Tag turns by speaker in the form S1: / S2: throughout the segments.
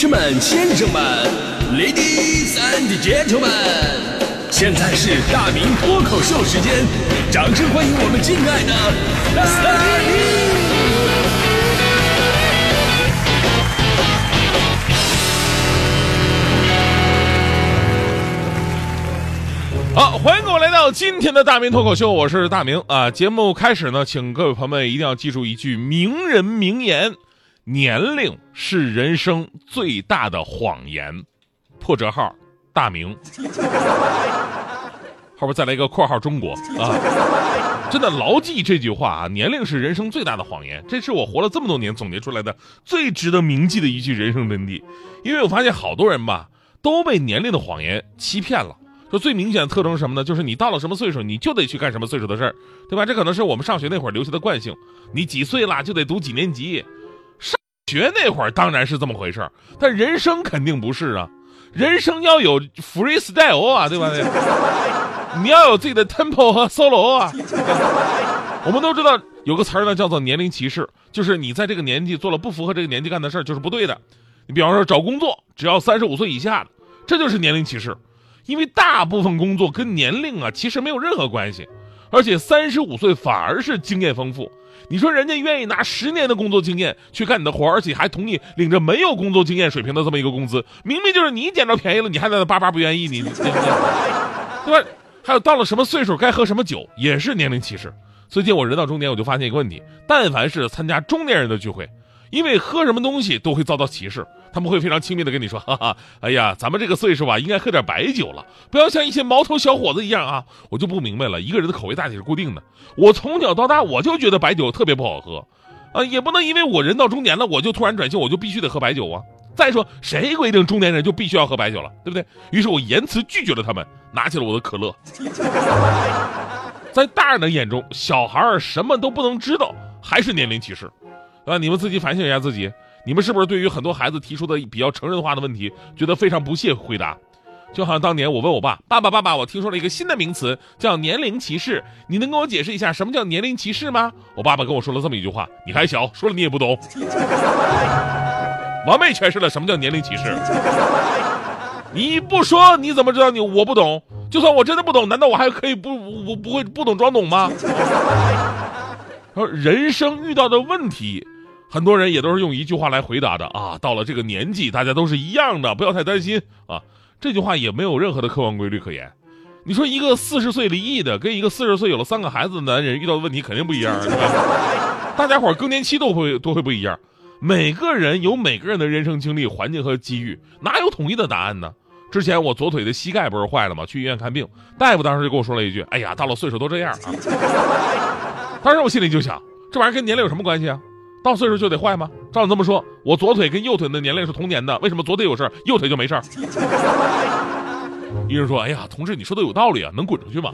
S1: 士们、先生们，Ladies and Gentlemen，现在是大明脱口秀时间，掌声欢迎我们敬爱的大明！
S2: 好，欢迎各位来到今天的大明脱口秀，我是大明啊。节目开始呢，请各位朋友们一定要记住一句名人名言：年龄是人生最大的谎言。破折号，大明。后边再来一个括号中国啊，真的牢记这句话啊！年龄是人生最大的谎言，这是我活了这么多年总结出来的最值得铭记的一句人生真谛。因为我发现好多人吧，都被年龄的谎言欺骗了。说最明显的特征是什么呢？就是你到了什么岁数，你就得去干什么岁数的事儿，对吧？这可能是我们上学那会儿留下的惯性。你几岁啦就得读几年级，学那会儿当然是这么回事儿，但人生肯定不是啊。人生要有 freestyle 啊，对吧？你要有自己的 tempo 和 solo 啊。我们都知道有个词儿呢，叫做年龄歧视，就是你在这个年纪做了不符合这个年纪干的事儿，就是不对的。你比方说找工作，只要三十五岁以下的，这就是年龄歧视。因为大部分工作跟年龄啊其实没有任何关系，而且三十五岁反而是经验丰富。你说人家愿意拿十年的工作经验去干你的活，而且还同意领着没有工作经验水平的这么一个工资，明明就是你捡着便宜了，你还在那叭叭不愿意，你对吧？还有到了什么岁数该喝什么酒，也是年龄歧视。最近我人到中年，我就发现一个问题：但凡是参加中年人的聚会，因为喝什么东西都会遭到歧视。他们会非常亲密的跟你说：“哈哈，哎呀，咱们这个岁数吧，应该喝点白酒了，不要像一些毛头小伙子一样啊！”我就不明白了，一个人的口味大体是固定的。我从小到大我就觉得白酒特别不好喝，啊，也不能因为我人到中年了，我就突然转性，我就必须得喝白酒啊！再说，谁规定中年人就必须要喝白酒了，对不对？于是我严词拒绝了他们，拿起了我的可乐。在大人的眼中，小孩什么都不能知道，还是年龄歧视，啊！你们自己反省一下自己。你们是不是对于很多孩子提出的比较成人化的问题，觉得非常不屑回答？就好像当年我问我爸：“爸爸，爸爸，我听说了一个新的名词，叫年龄歧视，你能跟我解释一下什么叫年龄歧视吗？”我爸爸跟我说了这么一句话：“你还小，说了你也不懂。”完美诠释了什么叫年龄歧视。你不说你怎么知道你我不懂？就算我真的不懂，难道我还可以不我不会不懂装懂吗？说人生遇到的问题。很多人也都是用一句话来回答的啊，到了这个年纪，大家都是一样的，不要太担心啊。这句话也没有任何的客观规律可言。你说一个四十岁离异的，跟一个四十岁有了三个孩子的男人遇到的问题肯定不一样，对吧？大家伙更年期都会都会不一样。每个人有每个人的人生经历、环境和机遇，哪有统一的答案呢？之前我左腿的膝盖不是坏了吗？去医院看病，大夫当时就跟我说了一句：“哎呀，到了岁数都这样啊。”当时我心里就想，这玩意儿跟年龄有什么关系啊？到岁数就得坏吗？照你这么说，我左腿跟右腿的年龄是同年的，为什么左腿有事儿右腿就没事儿 医生说：“哎呀，同志，你说的有道理啊，能滚出去吗？”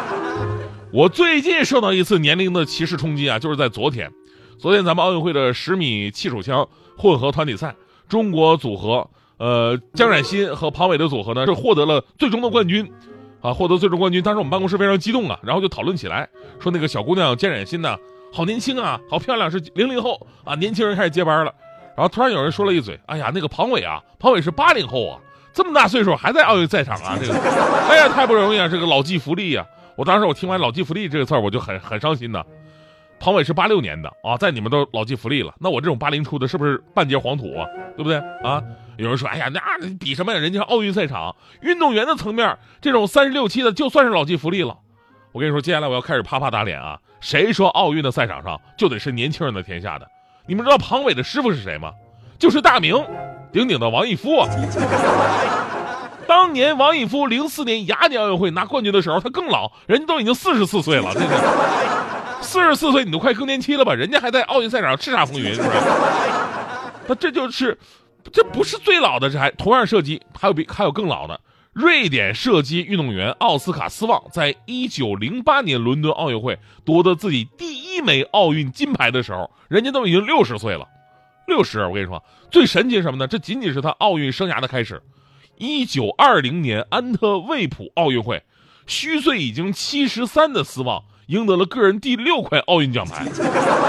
S2: 我最近受到一次年龄的歧视冲击啊，就是在昨天。昨天咱们奥运会的十米气手枪混合团体赛，中国组合呃江冉鑫和庞伟的组合呢是获得了最终的冠军，啊，获得最终冠军。当时我们办公室非常激动啊，然后就讨论起来，说那个小姑娘江冉鑫呢。好年轻啊，好漂亮，是零零后啊，年轻人开始接班了。然后突然有人说了一嘴：“哎呀，那个庞伟啊，庞伟是八零后啊，这么大岁数还在奥运赛场啊，这个，哎呀，太不容易啊，这个老骥伏枥呀。”我当时我听完“老骥伏枥”这个词儿，我就很很伤心呐。庞伟是八六年的啊，在你们都老骥伏枥了，那我这种八零出的，是不是半截黄土啊？对不对啊？有人说：“哎呀，那比什么呀？人家奥运赛场，运动员的层面，这种三十六七的就算是老骥伏枥了。”我跟你说，接下来我要开始啪啪打脸啊！谁说奥运的赛场上就得是年轻人的天下的？你们知道庞伟的师傅是谁吗？就是大名，鼎鼎的王义夫啊！当年王义夫零四年雅典奥运会拿冠军的时候，他更老，人家都已经四十四岁了。这是四十四岁，你都快更年期了吧？人家还在奥运赛场上叱咤风云，是不是？那这就是，这不是最老的，这还同样射击，还有比还有更老的。瑞典射击运动员奥斯卡斯旺在一九零八年伦敦奥运会夺得自己第一枚奥运金牌的时候，人家都已经六十岁了。六十，我跟你说，最神奇什么呢？这仅仅是他奥运生涯的开始。一九二零年安特卫普奥运会，虚岁已经七十三的斯旺赢得了个人第六块奥运奖牌。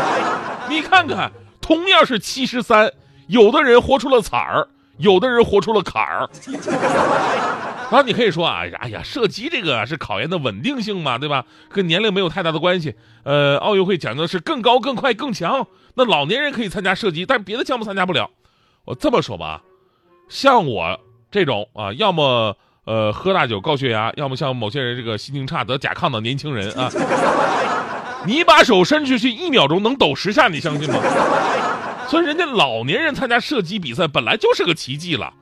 S2: 你看看，同样是七十三，有的人活出了彩儿，有的人活出了坎儿。然后你可以说啊，哎呀，射击这个是考验的稳定性嘛，对吧？跟年龄没有太大的关系。呃，奥运会讲究的是更高、更快、更强。那老年人可以参加射击，但别的项目参加不了。我这么说吧，像我这种啊，要么呃喝大酒高血压，要么像某些人这个心情差得甲亢的年轻人啊，你把手伸出去一秒钟能抖十下，你相信吗？所以人家老年人参加射击比赛本来就是个奇迹了。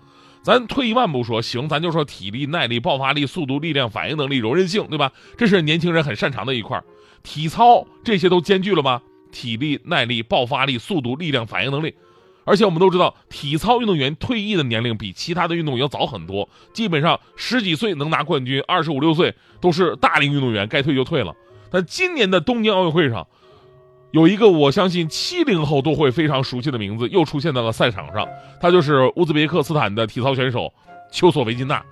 S2: 咱退一万步说，行，咱就说体力、耐力、爆发力、速度、力量、反应能力、柔韧性，对吧？这是年轻人很擅长的一块体操这些都兼具了吗？体力、耐力、爆发力、速度、力量、反应能力。而且我们都知道，体操运动员退役的年龄比其他的运动员要早很多，基本上十几岁能拿冠军，二十五六岁都是大龄运动员，该退就退了。但今年的东京奥运会上。有一个我相信七零后都会非常熟悉的名字又出现在了赛场上，他就是乌兹别克斯坦的体操选手丘索维金娜。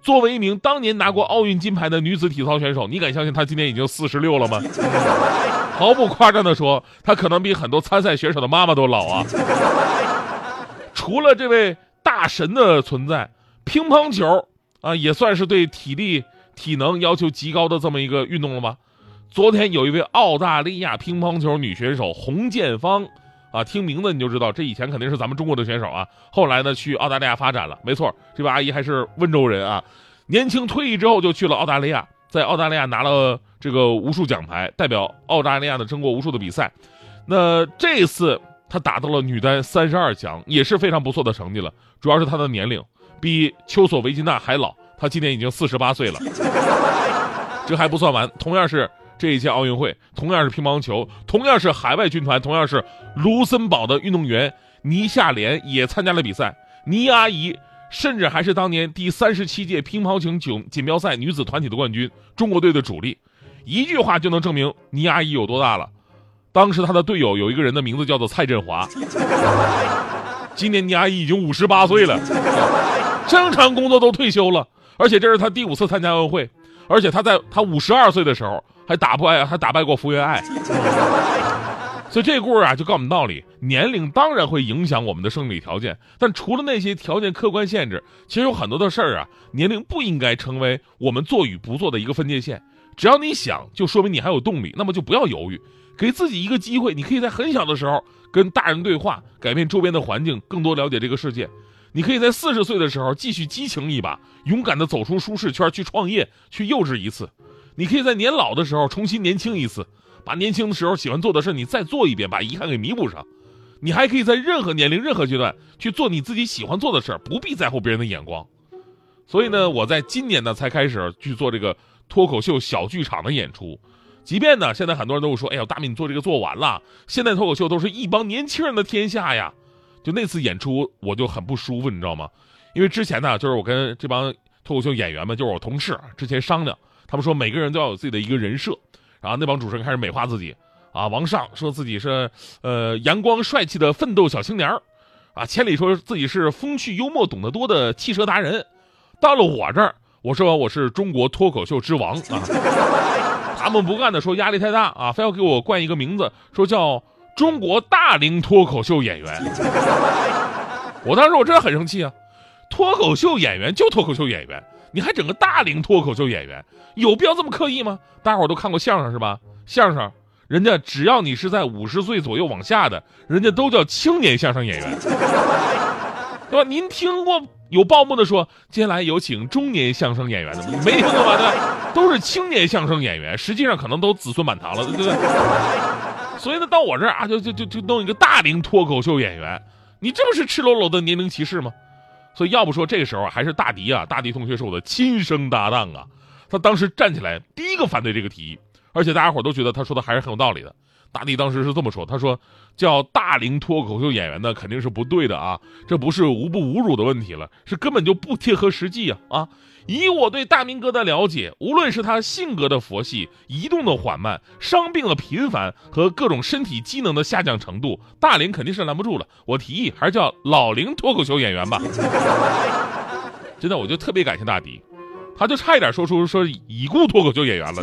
S2: 作为一名当年拿过奥运金牌的女子体操选手，你敢相信她今年已经四十六了吗？毫不夸张地说，她可能比很多参赛选手的妈妈都老啊。除了这位大神的存在，乒乓球啊也算是对体力、体能要求极高的这么一个运动了吗？昨天有一位澳大利亚乒乓球女选手洪建芳，啊，听名字你就知道，这以前肯定是咱们中国的选手啊。后来呢，去澳大利亚发展了。没错，这位阿姨还是温州人啊。年轻退役之后就去了澳大利亚，在澳大利亚拿了这个无数奖牌，代表澳大利亚的争过无数的比赛。那这次她打到了女单三十二强，也是非常不错的成绩了。主要是她的年龄比丘索维金娜还老，她今年已经四十八岁了。这还不算完，同样是。这一届奥运会同样是乒乓球，同样是海外军团，同样是卢森堡的运动员倪夏莲也参加了比赛。倪阿姨甚至还是当年第三十七届乒乓球锦锦标赛女子团体的冠军，中国队的主力。一句话就能证明倪阿姨有多大了。当时她的队友有一个人的名字叫做蔡振华。今年倪阿姨已经五十八岁了，正常工作都退休了，而且这是她第五次参加奥运会，而且她在她五十二岁的时候。还打败还打败过福原爱，所以这故事啊就告诉我们道理：年龄当然会影响我们的生理条件，但除了那些条件客观限制，其实有很多的事儿啊，年龄不应该成为我们做与不做的一个分界线。只要你想，就说明你还有动力，那么就不要犹豫，给自己一个机会，你可以在很小的时候跟大人对话，改变周边的环境，更多了解这个世界。你可以在四十岁的时候继续激情一把，勇敢的走出舒适圈去创业，去幼稚一次。你可以在年老的时候重新年轻一次，把年轻的时候喜欢做的事你再做一遍，把遗憾给弥补上。你还可以在任何年龄、任何阶段去做你自己喜欢做的事不必在乎别人的眼光。所以呢，我在今年呢才开始去做这个脱口秀小剧场的演出。即便呢，现在很多人都会说：“哎呀，大明你做这个做完了，现在脱口秀都是一帮年轻人的天下呀。”就那次演出，我就很不舒服，你知道吗？因为之前呢，就是我跟这帮脱口秀演员们，就是我同事，之前商量。他们说每个人都要有自己的一个人设，然后那帮主持人开始美化自己，啊，王上说自己是呃阳光帅气的奋斗小青年啊，千里说自己是风趣幽默懂得多的汽车达人，到了我这儿，我说我是中国脱口秀之王啊，他们不干的说压力太大啊，非要给我冠一个名字，说叫中国大龄脱口秀演员，我当时我真的很生气啊，脱口秀演员就脱口秀演员。你还整个大龄脱口秀演员，有必要这么刻意吗？大家伙都看过相声是吧？相声，人家只要你是在五十岁左右往下的，人家都叫青年相声演员，对吧？您听过有报幕的说，接下来有请中年相声演员的吗？没听过吧？对，都是青年相声演员，实际上可能都子孙满堂了，对不对？所以呢，到我这儿啊，就就就就弄一个大龄脱口秀演员，你这不是赤裸裸的年龄歧视吗？所以要不说这个时候还是大迪啊，大迪同学是我的亲生搭档啊，他当时站起来第一个反对这个提议，而且大家伙都觉得他说的还是很有道理的。大迪当时是这么说，他说叫大龄脱口秀演员呢肯定是不对的啊，这不是无不侮辱的问题了，是根本就不贴合实际啊啊！以我对大明哥的了解，无论是他性格的佛系、移动的缓慢、伤病的频繁和各种身体机能的下降程度，大龄肯定是拦不住了。我提议还是叫老龄脱口秀演员吧。真的，我就特别感谢大迪，他就差一点说出说已故脱口秀演员了。